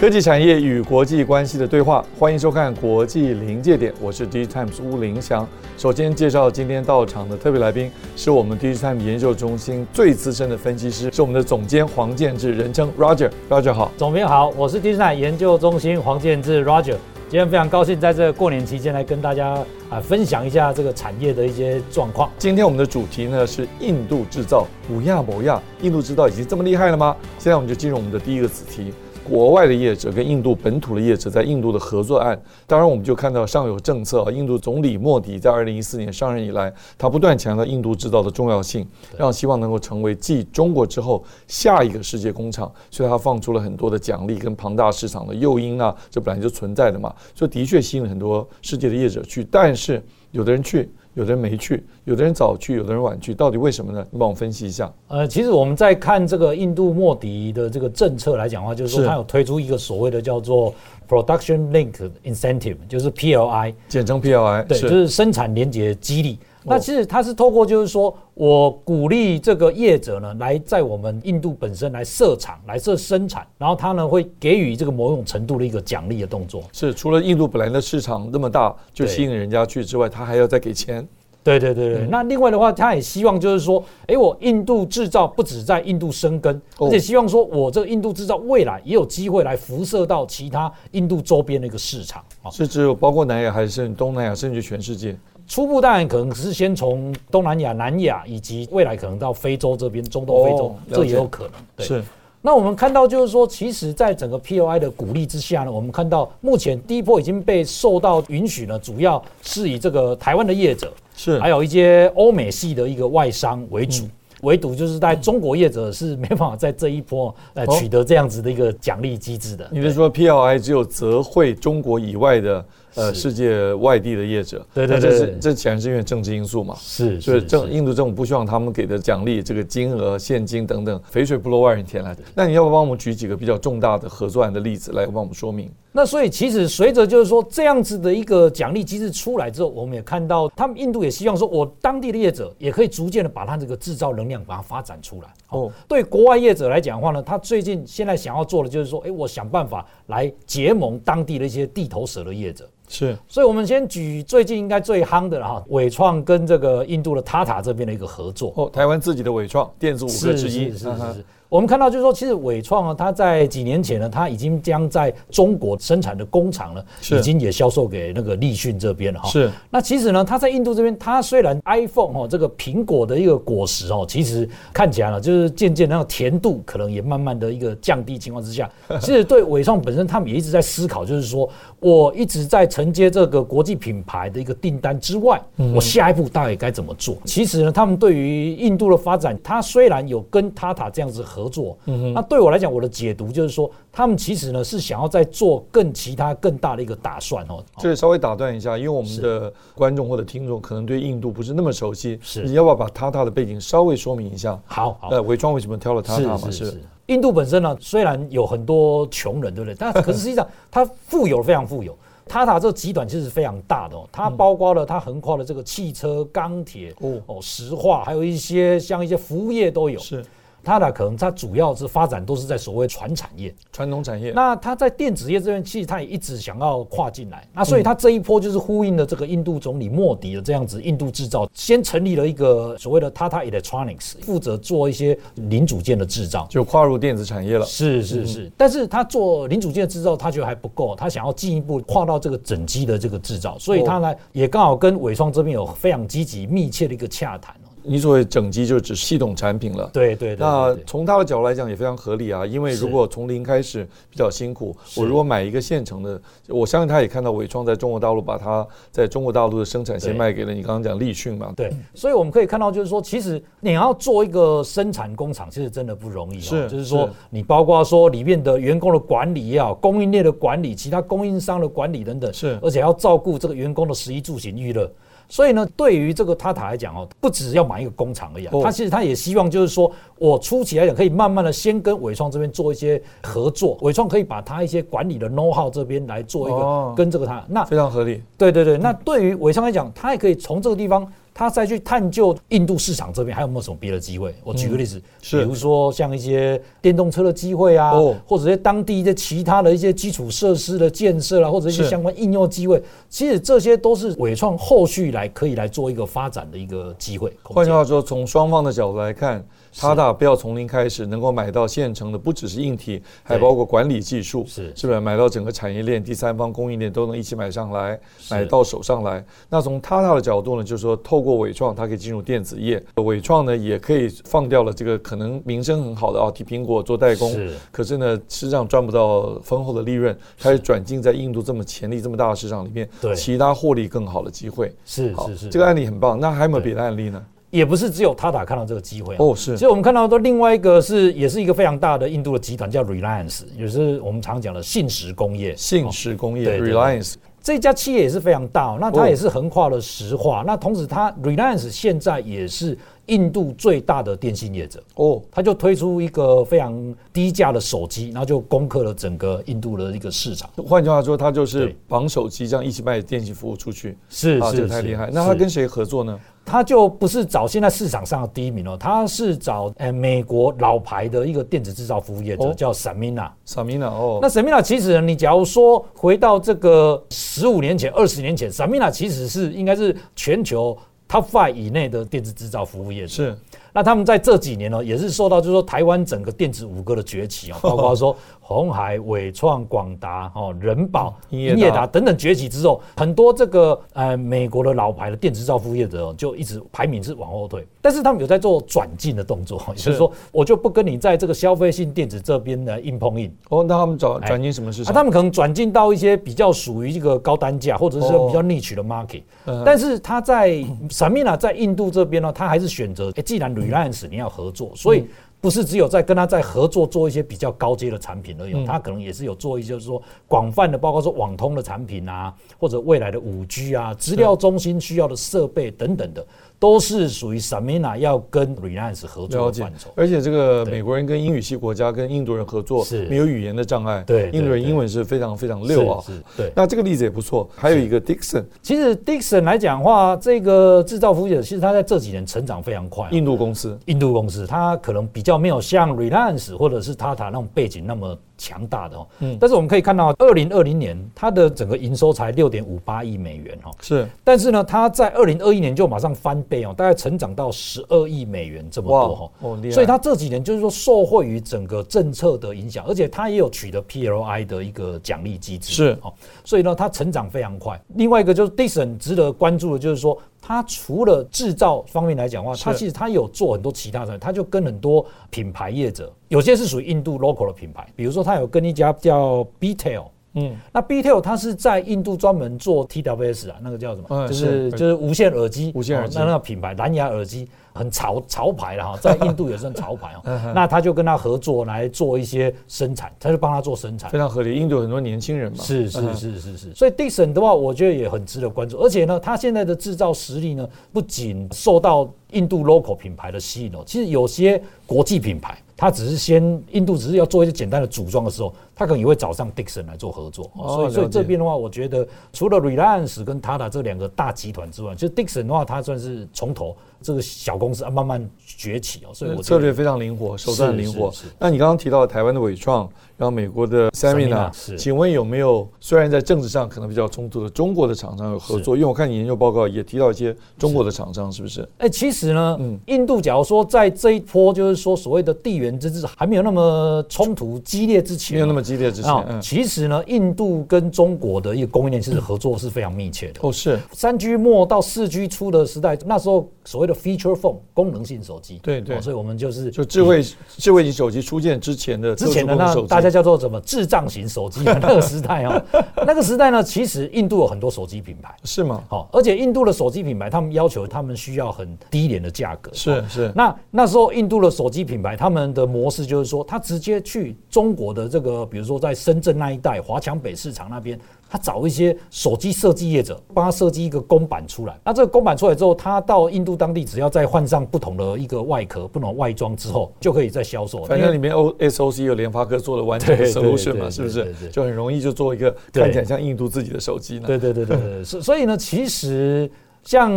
科技产业与国际关系的对话，欢迎收看《国际临界点》，我是 DigiTimes 巫凌祥。首先介绍今天到场的特别来宾，是我们 DigiTimes 研究中心最资深的分析师，是我们的总监黄建志，人称 Roger。Roger 好，总编好，我是 DigiTimes 研究中心黄建志 Roger。今天非常高兴在这个过年期间来跟大家啊分享一下这个产业的一些状况。今天我们的主题呢是印度制造，五亚某亚，印度制造已经这么厉害了吗？现在我们就进入我们的第一个子题。国外的业者跟印度本土的业者在印度的合作案，当然我们就看到上有政策。印度总理莫迪在二零一四年上任以来，他不断强调印度制造的重要性，让希望能够成为继中国之后下一个世界工厂，所以他放出了很多的奖励跟庞大市场的诱因啊，这本来就存在的嘛，所以的确吸引了很多世界的业者去，但是有的人去。有的人没去，有的人早去，有的人晚去，到底为什么呢？你帮我分析一下。呃，其实我们在看这个印度莫迪的这个政策来讲的话，就是说他有推出一个所谓的叫做 Production Linked Incentive，就是 PLI，简称 PLI，对，就是生产连接激励。那其实它是透过，就是说我鼓励这个业者呢，来在我们印度本身来设厂、来设生产，然后他呢会给予这个某种程度的一个奖励的动作。是，除了印度本来的市场那么大，就吸引人家去之外，他还要再给钱。对对对对。那另外的话，他也希望就是说，哎，我印度制造不止在印度生根，而且希望说我这个印度制造未来也有机会来辐射到其他印度周边的一个市场。是只有包括南亚还是东南亚，甚至全世界？初步当然可能是先从东南亚、南亚，以及未来可能到非洲这边，中东、非洲，哦、这也有可能。对。是。那我们看到就是说，其实在整个 POI 的鼓励之下呢，我们看到目前第一波已经被受到允许呢，主要是以这个台湾的业者是，还有一些欧美系的一个外商为主，嗯、唯独就是在中国业者是没办法在这一波呃取得这样子的一个奖励机制的。你是说 P O I 只有责惠中国以外的？呃，世界外地的业者，对对对，这是这显然是因为政治因素嘛，是，所以政印度政府不希望他们给的奖励这个金额、现金等等，肥水不落外人田来的。那你要不要帮我们举几个比较重大的合作案的例子来帮我们说明？那所以其实随着就是说这样子的一个奖励机制出来之后，我们也看到他们印度也希望说，我当地的业者也可以逐渐的把它这个制造能量把它发展出来。哦，对国外业者来讲的话呢，他最近现在想要做的就是说，哎，我想办法来结盟当地的一些地头蛇的业者。是，所以，我们先举最近应该最夯的了哈，伟创跟这个印度的 Tata 这边的一个合作。哦，台湾自己的伟创，电子五哥之一。是是是，是。是我们看到就是说，其实伟创啊，它在几年前呢，它已经将在中国生产的工厂呢，已经也销售给那个立讯这边了哈。是。那其实呢，它在印度这边，它虽然 iPhone 哦这个苹果的一个果实哦，其实看起来呢，就是渐渐那个甜度可能也慢慢的一个降低情况之下，其实对伟创本身，他们也一直在思考，就是说我一直在承接这个国际品牌的一个订单之外，我下一步到底该怎么做？其实呢，他们对于印度的发展，它虽然有跟 Tata 这样子合。合作，嗯，那对我来讲，我的解读就是说，他们其实呢是想要再做更其他更大的一个打算哦。这里稍微打断一下，因为我们的观众或者听众可能对印度不是那么熟悉，是你要不要把 Tata 的背景稍微说明一下？好，好，呃，伪装为什么挑了 Tata 嘛？是，是，印度本身呢虽然有很多穷人，对不对？但 可是实际上它富有，非常富有。Tata 这个集团其实是非常大的哦，它包括了它横跨了这个汽车、钢铁、哦哦石化，还有一些像一些服务业都有。是。它的可能它主要是发展都是在所谓传产业、传统产业。那它在电子业这边，其实它也一直想要跨进来。那所以它这一波就是呼应了这个印度总理莫迪的这样子，印度制造先成立了一个所谓的 Tata Electronics，负责做一些零组件的制造，就跨入电子产业了。是是是，但是它做零组件的制造，它觉得还不够，它想要进一步跨到这个整机的这个制造，所以它呢也刚好跟伟创这边有非常积极密切的一个洽谈。你所谓整机就指系统产品了。对对对。那从他的角度来讲也非常合理啊，因为如果从零开始比较辛苦，我如果买一个现成的，我相信他也看到伟创在中国大陆把它在中国大陆的生产线卖给了你刚刚讲立讯嘛。对。所以我们可以看到，就是说，其实你要做一个生产工厂，其实真的不容易。是。就是说，你包括说里面的员工的管理也好，供应链的管理，其他供应商的管理等等。是。而且要照顾这个员工的食衣住行娱乐。所以呢，对于这个 Tata 来讲哦，不只要买一个工厂而已，他其实他也希望就是说，我初期来讲可以慢慢的先跟伟创这边做一些合作，伟创可以把他一些管理的 know how 这边来做一个跟这个他，那非常合理。对对对，那对于伟创来讲，他也可以从这个地方。他再去探究印度市场这边还有没有什么别的机会？我举个例子，比如说像一些电动车的机会啊，或者在当地一些其他的一些基础设施的建设啊，或者一些相关应用机会，其实这些都是伟创后续来可以来做一个发展的一个机会。换句话说，从双方的角度来看。Tata 不要从零开始，能够买到现成的，不只是硬体，还包括管理技术，是是不是？买到整个产业链、第三方供应链都能一起买上来，买到手上来。那从 Tata 的角度呢，就是说透过伟创，它可以进入电子业，伟创呢也可以放掉了这个可能名声很好的啊，替苹果做代工，是。可是呢，实际上赚不到丰厚的利润，开始转进在印度这么潜力这么大的市场里面，对，其他获利更好的机会。是是是，这个案例很棒。那还有没有别的案例呢？也不是只有 Tata 看到这个机会哦，是。所以我们看到的另外一个是，也是一个非常大的印度的集团，叫 Reliance，也是我们常讲的信实工业。信实工业，Reliance 这家企业也是非常大，那它也是横跨了石化。那同时，它 Reliance 现在也是印度最大的电信业者哦，它就推出一个非常低价的手机，然后就攻克了整个印度的一个市场。换句话说，它就是绑手机这样一起卖电信服务出去，是是，这个太厉害。那它跟谁合作呢？他就不是找现在市场上的第一名哦，他是找呃美国老牌的一个电子制造服务业者，叫 Sanmina。Sanmina 哦，那 Sanmina 其实你假如说回到这个十五年前、二十年前，Sanmina 其实是应该是全球 Top Five 以内的电子制造服务业者。是。那他们在这几年呢，也是受到就是说台湾整个电子五哥的崛起啊，包括说红海、伟创、广达、哦人保、英业达等等崛起之后，很多这个呃美国的老牌的电子制造服务业者哦就一直排名是往后退，但是他们有在做转进的动作，就是说我就不跟你在这个消费性电子这边来硬碰硬。哦，那他们转转进什么市场？他们可能转进到一些比较属于一个高单价或者是比较 niche 的 market，但是他在 Sanmina 在印度这边呢，他还是选择，哎，既然 Reliance 你要合作，所以不是只有在跟他在合作做一些比较高阶的产品而已，他可能也是有做一些就是说广泛的，包括说网通的产品啊，或者未来的五 G 啊，资料中心需要的设备等等的。都是属于 Sanmina 要跟 Reliance 合作的范畴，而且这个美国人跟英语系国家跟印度人合作是。没有语言的障碍，对，印度人英文是非常非常溜啊，对。那这个例子也不错，还有一个 Dixon，其实 Dixon 来讲的话，这个制造服务业其实他在这几年成长非常快，印度公司，印度公司，它可能比较没有像 Reliance 或者是 Tata 那种背景那么。强大的哦，嗯，但是我们可以看到，二零二零年它的整个营收才六点五八亿美元哦，是，但是呢，它在二零二一年就马上翻倍哦，大概成长到十二亿美元这么多哈，哦，所以它这几年就是说受惠于整个政策的影响，而且它也有取得 PLI 的一个奖励机制，是。哦，所以呢，它成长非常快。另外一个就是 Dixon 值得关注的就是说。它除了制造方面来讲的话，它其实它有做很多其他的，它就跟很多品牌业者，有些是属于印度 local 的品牌，比如说它有跟一家叫 BTEL，嗯，那 BTEL 它是在印度专门做 TWS 啊，那个叫什么？就是就是无线耳机，无线耳机。那那个品牌蓝牙耳机。很潮潮牌了哈，在印度也算潮牌哦。那他就跟他合作来做一些生产，他就帮他做生产，非常合理。印度有很多年轻人嘛，是是是是是。所以 Dixon 的话，我觉得也很值得关注。而且呢，他现在的制造实力呢，不仅受到印度 local 品牌的吸引哦，其实有些国际品牌，他只是先印度只是要做一些简单的组装的时候，他可能也会找上 Dixon 来做合作。所以所以这边的话，我觉得除了 Reliance 跟 Tata 这两个大集团之外，就 Dixon 的话，它算是从头。这个小公司啊，慢慢崛起哦，所以我策略非常灵活，手段灵活。那你刚刚提到台湾的伟创，然后美国的 Sanmina，请问有没有虽然在政治上可能比较冲突的中国的厂商有合作？因为我看你研究报告也提到一些中国的厂商，是不是？哎，其实呢，嗯，印度假如说在这一波就是说所谓的地缘政治还没有那么冲突激烈之前，没有那么激激烈之前，嗯，其实呢，印度跟中国的一个供应链其实合作是非常密切的。哦，是。三 G 末到四 G 初的时代，那时候所谓的 feature phone 功能性手机，对对，所以我们就是就智慧智慧型手机出现之前的之前的那大家叫做什么？智障型手机 那个时代啊，那个时代呢，其实印度有很多手机品牌，是吗？好，而且印度的手机品牌，他们要求他们需要很低廉的价格，是是。那那时候印度的手机品牌，他们的模式就是说，他直接去中国的这个，比如说在深圳那一带华强北市场那边。他找一些手机设计业者，帮他设计一个公版出来。那这个公版出来之后，他到印度当地，只要再换上不同的一个外壳、不同的外装之后，就可以再销售。反正里面 O S O C 有联发科做的完整的 solution 嘛，是不是？就很容易就做一个看起来像印度自己的手机呢？对对对对对。所所以呢，其实。像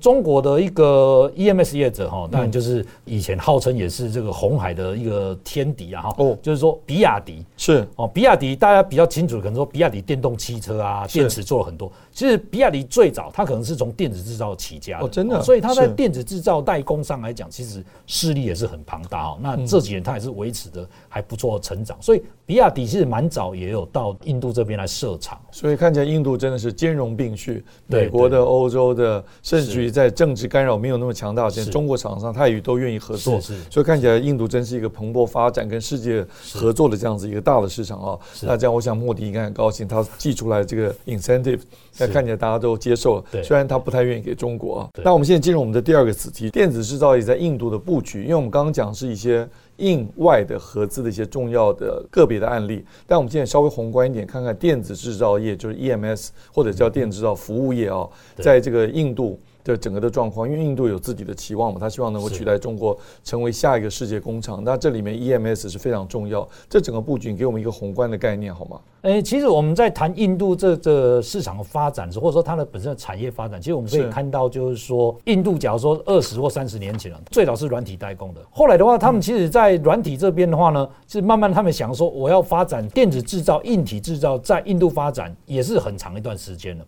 中国的一个 EMS 业者哈，当然就是以前号称也是这个红海的一个天敌啊哈，哦，就是说比亚迪。是。哦，比亚迪大家比较清楚，可能说比亚迪电动汽车啊，电池做了很多。其实比亚迪最早它可能是从电子制造起家的，哦，真的，所以它在电子制造代工上来讲，其实势力也是很庞大哦。那这几年它也是维持的还不错的成长，所以比亚迪其实蛮早也有到印度这边来设厂。所以看起来印度真的是兼容并蓄，美国的、欧洲的。甚至于在政治干扰没有那么强大的，中国厂商他也都愿意合作，所以看起来印度真是一个蓬勃发展跟世界合作的这样子一个大的市场啊。那这样我想莫迪应该很高兴，他寄出来这个 incentive，那看起来大家都接受了。虽然他不太愿意给中国啊。那我们现在进入我们的第二个子题，电子制造业在印度的布局，因为我们刚刚讲是一些。印外的合资的一些重要的个别的案例，但我们现在稍微宏观一点，看看电子制造业，就是 EMS 或者叫电子制造服务业啊，在这个印度。的整个的状况，因为印度有自己的期望嘛，他希望能够取代中国，成为下一个世界工厂。那这里面 EMS 是非常重要。这整个布局给我们一个宏观的概念，好吗？诶，其实我们在谈印度这这市场的发展，或者说它的本身的产业发展，其实我们可以看到，就是说印度，假如说二十或三十年前了，最早是软体代工的。后来的话，他们其实在软体这边的话呢，是慢慢他们想说，我要发展电子制造、硬体制造，在印度发展也是很长一段时间了。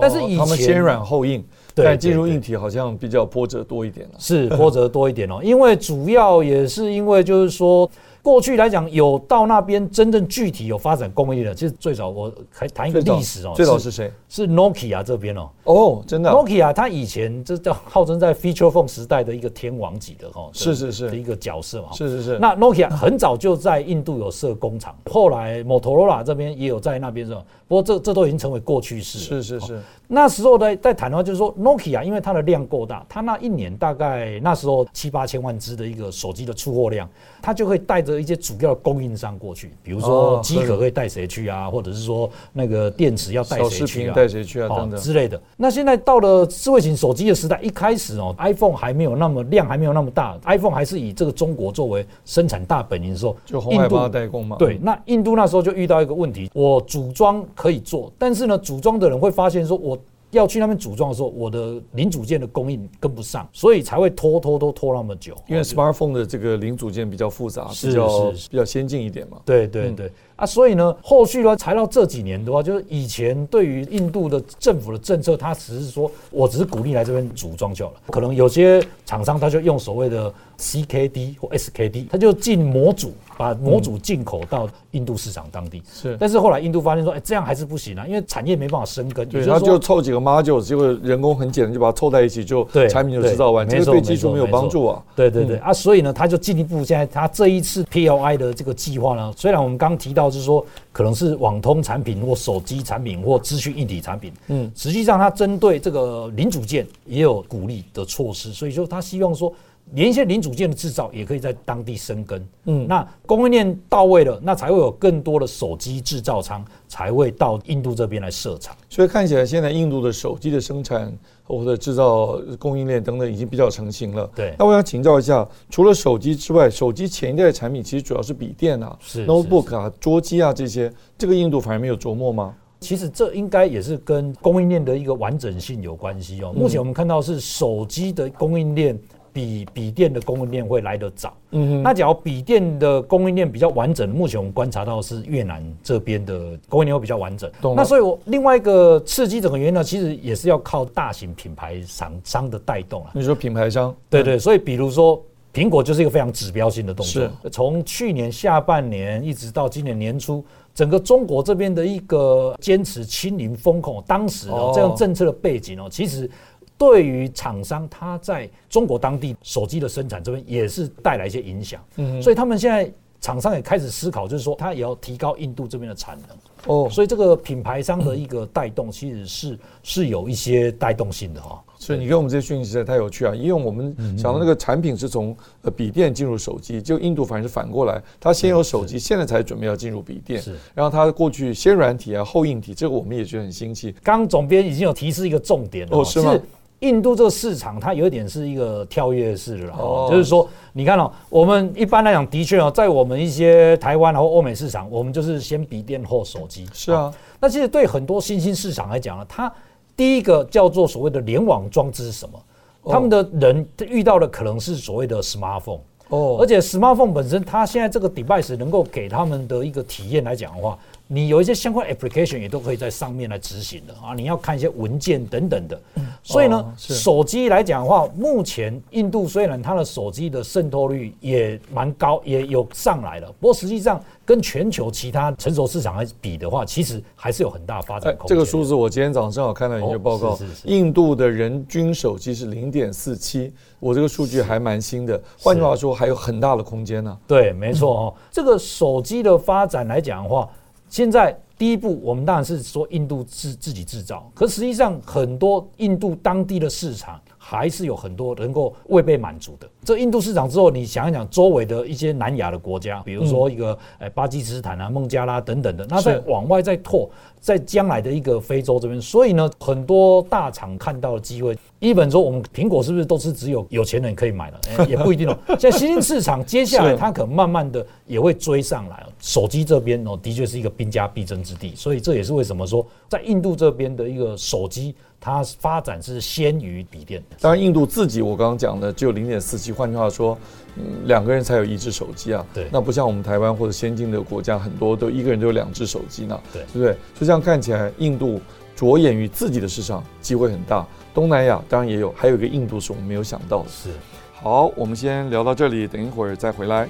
但是以前他们先软后硬。对，进入硬体好像比较波折多一点了。是波折多一点哦，因为主要也是因为就是说。过去来讲，有到那边真正具体有发展工业的，其实最早我还谈一个历史哦。最早是谁？是 Nokia 这边哦。哦，真的。Nokia 它以前这叫号称在 Feature Phone 时代的一个天王级的哈。是是是。的一个角色嘛。是是是。那 Nokia 很早就在印度有设工厂，后来 Motorola 这边也有在那边是吧？不过这这都已经成为过去式。是是是。那时候在在谈的话，就是说 Nokia 因为它的量够大，它那一年大概那时候七八千万只的一个手机的出货量，它就会带着一些主要的。供应商过去，比如说机壳会带谁去啊，或者是说那个电池要带谁去啊，带谁去啊等等之类的。那现在到了智慧型手机的时代，一开始哦，iPhone 还没有那么量，还没有那么大，iPhone 还是以这个中国作为生产大本营的时候，就鸿海帮他代工嘛。对，那印度那时候就遇到一个问题，我组装可以做，但是呢，组装的人会发现说我。要去那边组装的时候，我的零组件的供应跟不上，所以才会拖拖拖拖那么久。因为 smartphone 的这个零组件比较复杂，比较比较先进一点嘛。对对对。啊，所以呢，后续呢，才到这几年的话，就是以前对于印度的政府的政策，它只是说我只是鼓励来这边组装就好了。可能有些厂商他就用所谓的 CKD 或 SKD，他就进模组，把模组进口到印度市场当地。是，但是后来印度发现说，哎，这样还是不行啊，因为产业没办法生根。对，他就凑几个 module，结果人工很简单，就把它凑在一起，就产品就制造完，这个对技术没有帮助啊。对对对啊，所以呢，他就进一步现在他这一次 PLI 的这个计划呢，虽然我们刚提到。就是说，可能是网通产品或手机产品或资讯硬体产品，嗯，实际上它针对这个零组件也有鼓励的措施，所以说他希望说，连一些零组件的制造也可以在当地生根，嗯，那供应链到位了，那才会有更多的手机制造厂才会到印度这边来设厂，所以看起来现在印度的手机的生产。或者制造供应链等等已经比较成型了。对，那我想请教一下，除了手机之外，手机前一代的产品其实主要是笔电啊、是 notebook 啊、桌机啊这些，这个印度反而没有琢磨吗？其实这应该也是跟供应链的一个完整性有关系哦。目前我们看到是手机的供应链。比笔电的供应链会来得早，嗯哼，那假如笔电的供应链比较完整，目前我们观察到是越南这边的供应链会比较完整。懂。那所以，我另外一个刺激整个原因呢，其实也是要靠大型品牌厂商的带动啊。你说品牌商？对对，所以比如说苹果就是一个非常指标性的动作。从去年下半年一直到今年年初，整个中国这边的一个坚持清零风控，当时的这样政策的背景哦，其实对于厂商它在中国当地手机的生产这边也是带来一些影响。嗯，所以他们现在。厂商也开始思考，就是说，它也要提高印度这边的产能哦，所以这个品牌商的一个带动，其实是是有一些带动性的哈。所以你给我们这些讯息实在太有趣啊，因为我们想到那个产品是从呃笔电进入手机，就印度反而是反过来，它先有手机，现在才准备要进入笔电，是。然后它过去先软体啊，后硬体，这个我们也觉得很新奇。刚刚总编已经有提示一个重点了，哦，是吗？印度这个市场，它有一点是一个跳跃式的哦，就是说，你看哦，我们一般来讲，的确哦，在我们一些台湾或欧美市场，我们就是先笔电后手机。是啊，那其实对很多新兴市场来讲呢，它第一个叫做所谓的联网装置是什么？他们的人遇到的可能是所谓的 smartphone 哦，而且 smartphone 本身，它现在这个 device 能够给他们的一个体验来讲的话。你有一些相关 application 也都可以在上面来执行的啊，你要看一些文件等等的，所以呢，手机来讲的话，目前印度虽然它的手机的渗透率也蛮高，也有上来了，不过实际上跟全球其他成熟市场来比的话，其实还是有很大发展空间。这个数字我今天早上正好看到一个报告，印度的人均手机是零点四七，我这个数据还蛮新的，换句话说还有很大的空间呢。对，没错哦，这个手机的发展来讲的话。现在第一步，我们当然是说印度自自己制造，可实际上很多印度当地的市场还是有很多能够未被满足的。这印度市场之后，你想一想周围的一些南亚的国家，比如说一个呃巴基斯坦啊、孟加拉等等的，那再往外再拓，在将来的一个非洲这边，所以呢，很多大厂看到的机会。一本说，我们苹果是不是都是只有有钱人可以买的？欸，也不一定哦。现在新兴市场接下来它可能慢慢的也会追上来。手机这边哦，的确是一个兵家必争之地，所以这也是为什么说在印度这边的一个手机，它发展是先于笔电。当然，印度自己我刚刚讲的只有零点四七，换句话说，嗯，两个人才有一只手机啊。对。那不像我们台湾或者先进的国家，很多都一个人都有两只手机呢。对，对不对？所以这样看起来，印度着眼于自己的市场机会很大。东南亚当然也有，还有一个印度是我们没有想到的。是，好，我们先聊到这里，等一会儿再回来。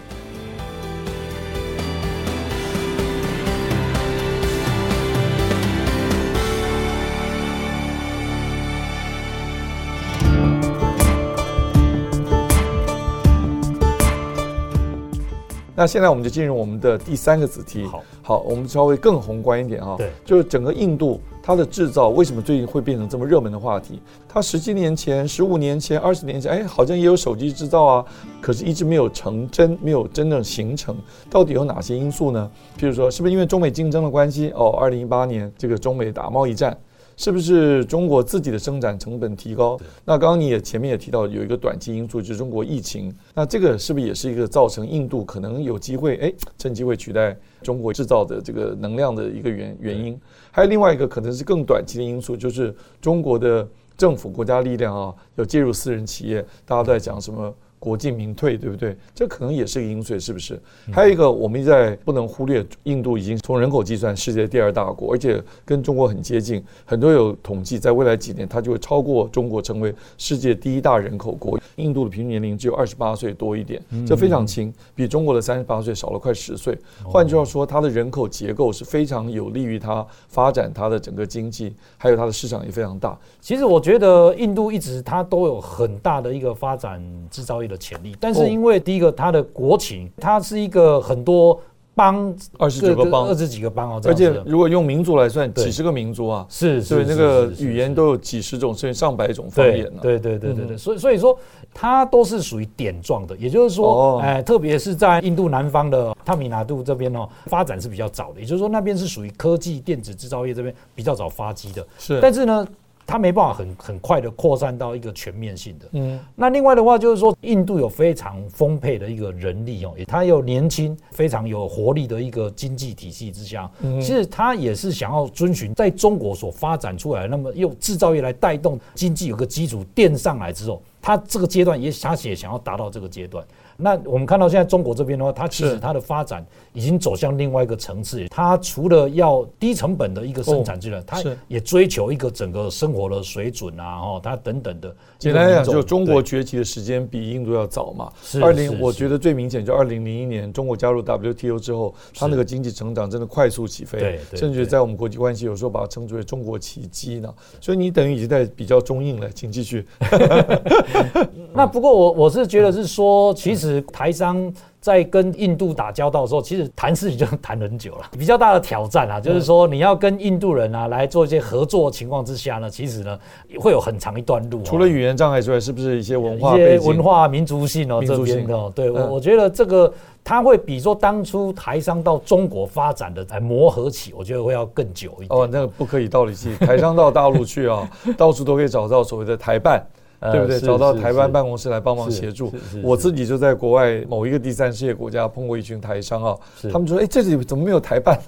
那现在我们就进入我们的第三个子题。好，好，我们稍微更宏观一点啊。对，就是整个印度它的制造为什么最近会变成这么热门的话题？它十七年前、十五年前、二十年前，哎，好像也有手机制造啊，可是一直没有成真，没有真正形成。到底有哪些因素呢？譬如说，是不是因为中美竞争的关系？哦，二零一八年这个中美打贸易战。是不是中国自己的生产成本提高？那刚刚你也前面也提到有一个短期因素，就是中国疫情。那这个是不是也是一个造成印度可能有机会哎趁机会取代中国制造的这个能量的一个原原因？还有另外一个可能是更短期的因素，就是中国的政府国家力量啊要介入私人企业，大家都在讲什么？国进民退，对不对？这可能也是一个因素，是不是？还有一个，我们在不能忽略，印度已经从人口计算世界第二大国，而且跟中国很接近。很多有统计，在未来几年，它就会超过中国，成为世界第一大人口国。印度的平均年龄只有二十八岁多一点，这非常轻，比中国的三十八岁少了快十岁。换句话说，它的人口结构是非常有利于它发展它的整个经济，还有它的市场也非常大。其实我觉得印度一直它都有很大的一个发展制造业的。潜力，但是因为第一个，它的国情，它是一个很多邦，二十几个邦，二十几个邦哦，而且如果用民族来算，几十个民族啊，是，所以那个语言都有几十种，甚至上百种方言呢。对对对对对，所以所以说它都是属于点状的，也就是说，哎，特别是在印度南方的塔米纳度这边哦，发展是比较早的，也就是说那边是属于科技电子制造业这边比较早发迹的。是，但是呢。它没办法很很快的扩散到一个全面性的。嗯，那另外的话就是说，印度有非常丰沛的一个人力哦，它有年轻、非常有活力的一个经济体系之下，其实它也是想要遵循在中国所发展出来，那么用制造业来带动经济有个基础垫上来之后，它这个阶段也它也想要达到这个阶段。那我们看到现在中国这边的话，它其实它的发展已经走向另外一个层次。它除了要低成本的一个生产之外，它也追求一个整个生活的水准啊，哈，它等等的。简单来讲，就中国崛起的时间比印度要早嘛。二零，我觉得最明显就二零零一年中国加入 WTO 之后，它那个经济成长真的快速起飞，甚至在我们国际关系有时候把它称之为中国奇迹呢。所以你等于已经在比较中印了，请继续。那不过我我是觉得是说，其实台商在跟印度打交道的时候，其实谈事情就谈很久了。比较大的挑战啊，就是说你要跟印度人啊来做一些合作情况之下呢，其实呢会有很长一段路。除了语言障碍之外，是不是一些文化、一些文化、民族性哦这边的？对，我我觉得这个它会比说当初台商到中国发展的来磨合起，我觉得会要更久一点。哦，那个不可以道理去，台商到大陆去啊，到处都可以找到所谓的台办。对不对？找到台湾办公室来帮忙协助。我自己就在国外某一个第三世界国家碰过一群台商啊，他们说：“哎，这里怎么没有台办？”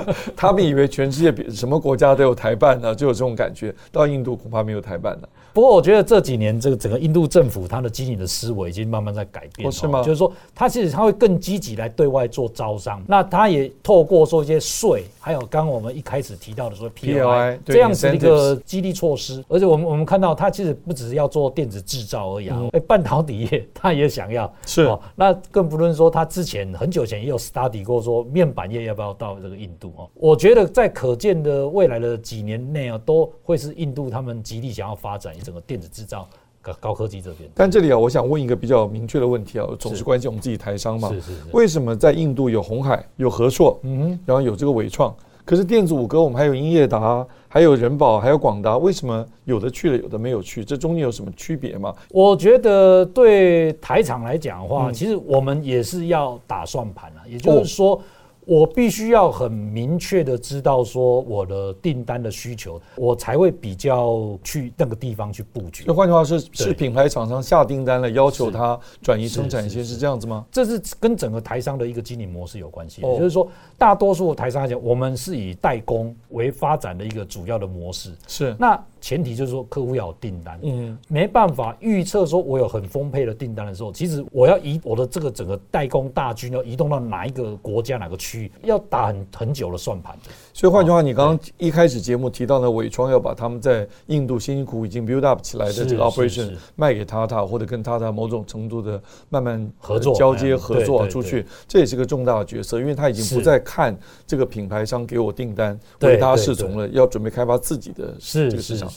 他们以为全世界什么国家都有台办呢，就有这种感觉。到印度恐怕没有台办了。不过我觉得这几年这个整个印度政府它的经营的思维已经慢慢在改变。是吗？就是说，它其实它会更积极来对外做招商。那它也透过说一些税，还有刚刚我们一开始提到的说 PLI 这样子的一个激励措施。而且我们我们看到它其实不只是要做电子制造而已啊，哎，半导体业它也想要。是。哦那更不论说它之前很久前也有 study 过说面板业要不要到这个印度哦。我觉得在可见的未来的几年内啊，都会是印度他们极力想要发展整个电子制造高高科技这边。但这里啊，我想问一个比较明确的问题啊，总是关心我们自己台商嘛。是是是。为什么在印度有红海、有和硕，嗯，然后有这个伟创，可是电子五哥我们还有英业达。还有人保，还有广达，为什么有的去了，有的没有去？这中间有什么区别吗？我觉得对台厂来讲的话，嗯、其实我们也是要打算盘啊，也就是说。哦我必须要很明确的知道说我的订单的需求，我才会比较去那个地方去布局。那换句话是，是品牌厂商下订单了，要求他转移生产线，是这样子吗？这是跟整个台商的一个经营模式有关系。也就是说，大多数台商来讲，我们是以代工为发展的一个主要的模式。是。那前提就是说，客户要有订单。嗯。没办法预测说，我有很丰沛的订单的时候，其实我要移我的这个整个代工大军要移动到哪一个国家、哪个区域。要打很很久的算盘，所以换句话，你刚刚一开始节目提到的伟创要把他们在印度辛辛苦苦已经 build up 起来的这个 operation 卖给 Tata，或者跟 Tata 某种程度的慢慢合作交接合作出去，这也是个重大的角色，因为他已经不再看这个品牌商给我订单为他侍从了，要准备开发自己的这个市场。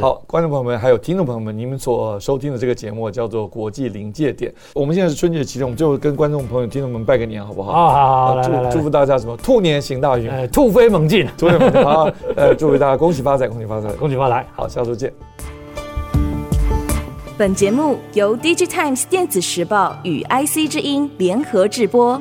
好，观众朋友们还有听众朋友们，你们所收听的这个节目叫做国际临界点。我们现在是春节期间，我们就跟观众朋友、听众们拜个年，好不好？好好好，祝祝福大家什么？兔年行大运，呃，兔飞猛进，兔飞猛进。好，呃，祝福大家恭喜发财，恭喜发财，恭喜发财。好，下周见。本节目由 DigiTimes 电子时报与 IC 之音联合制播。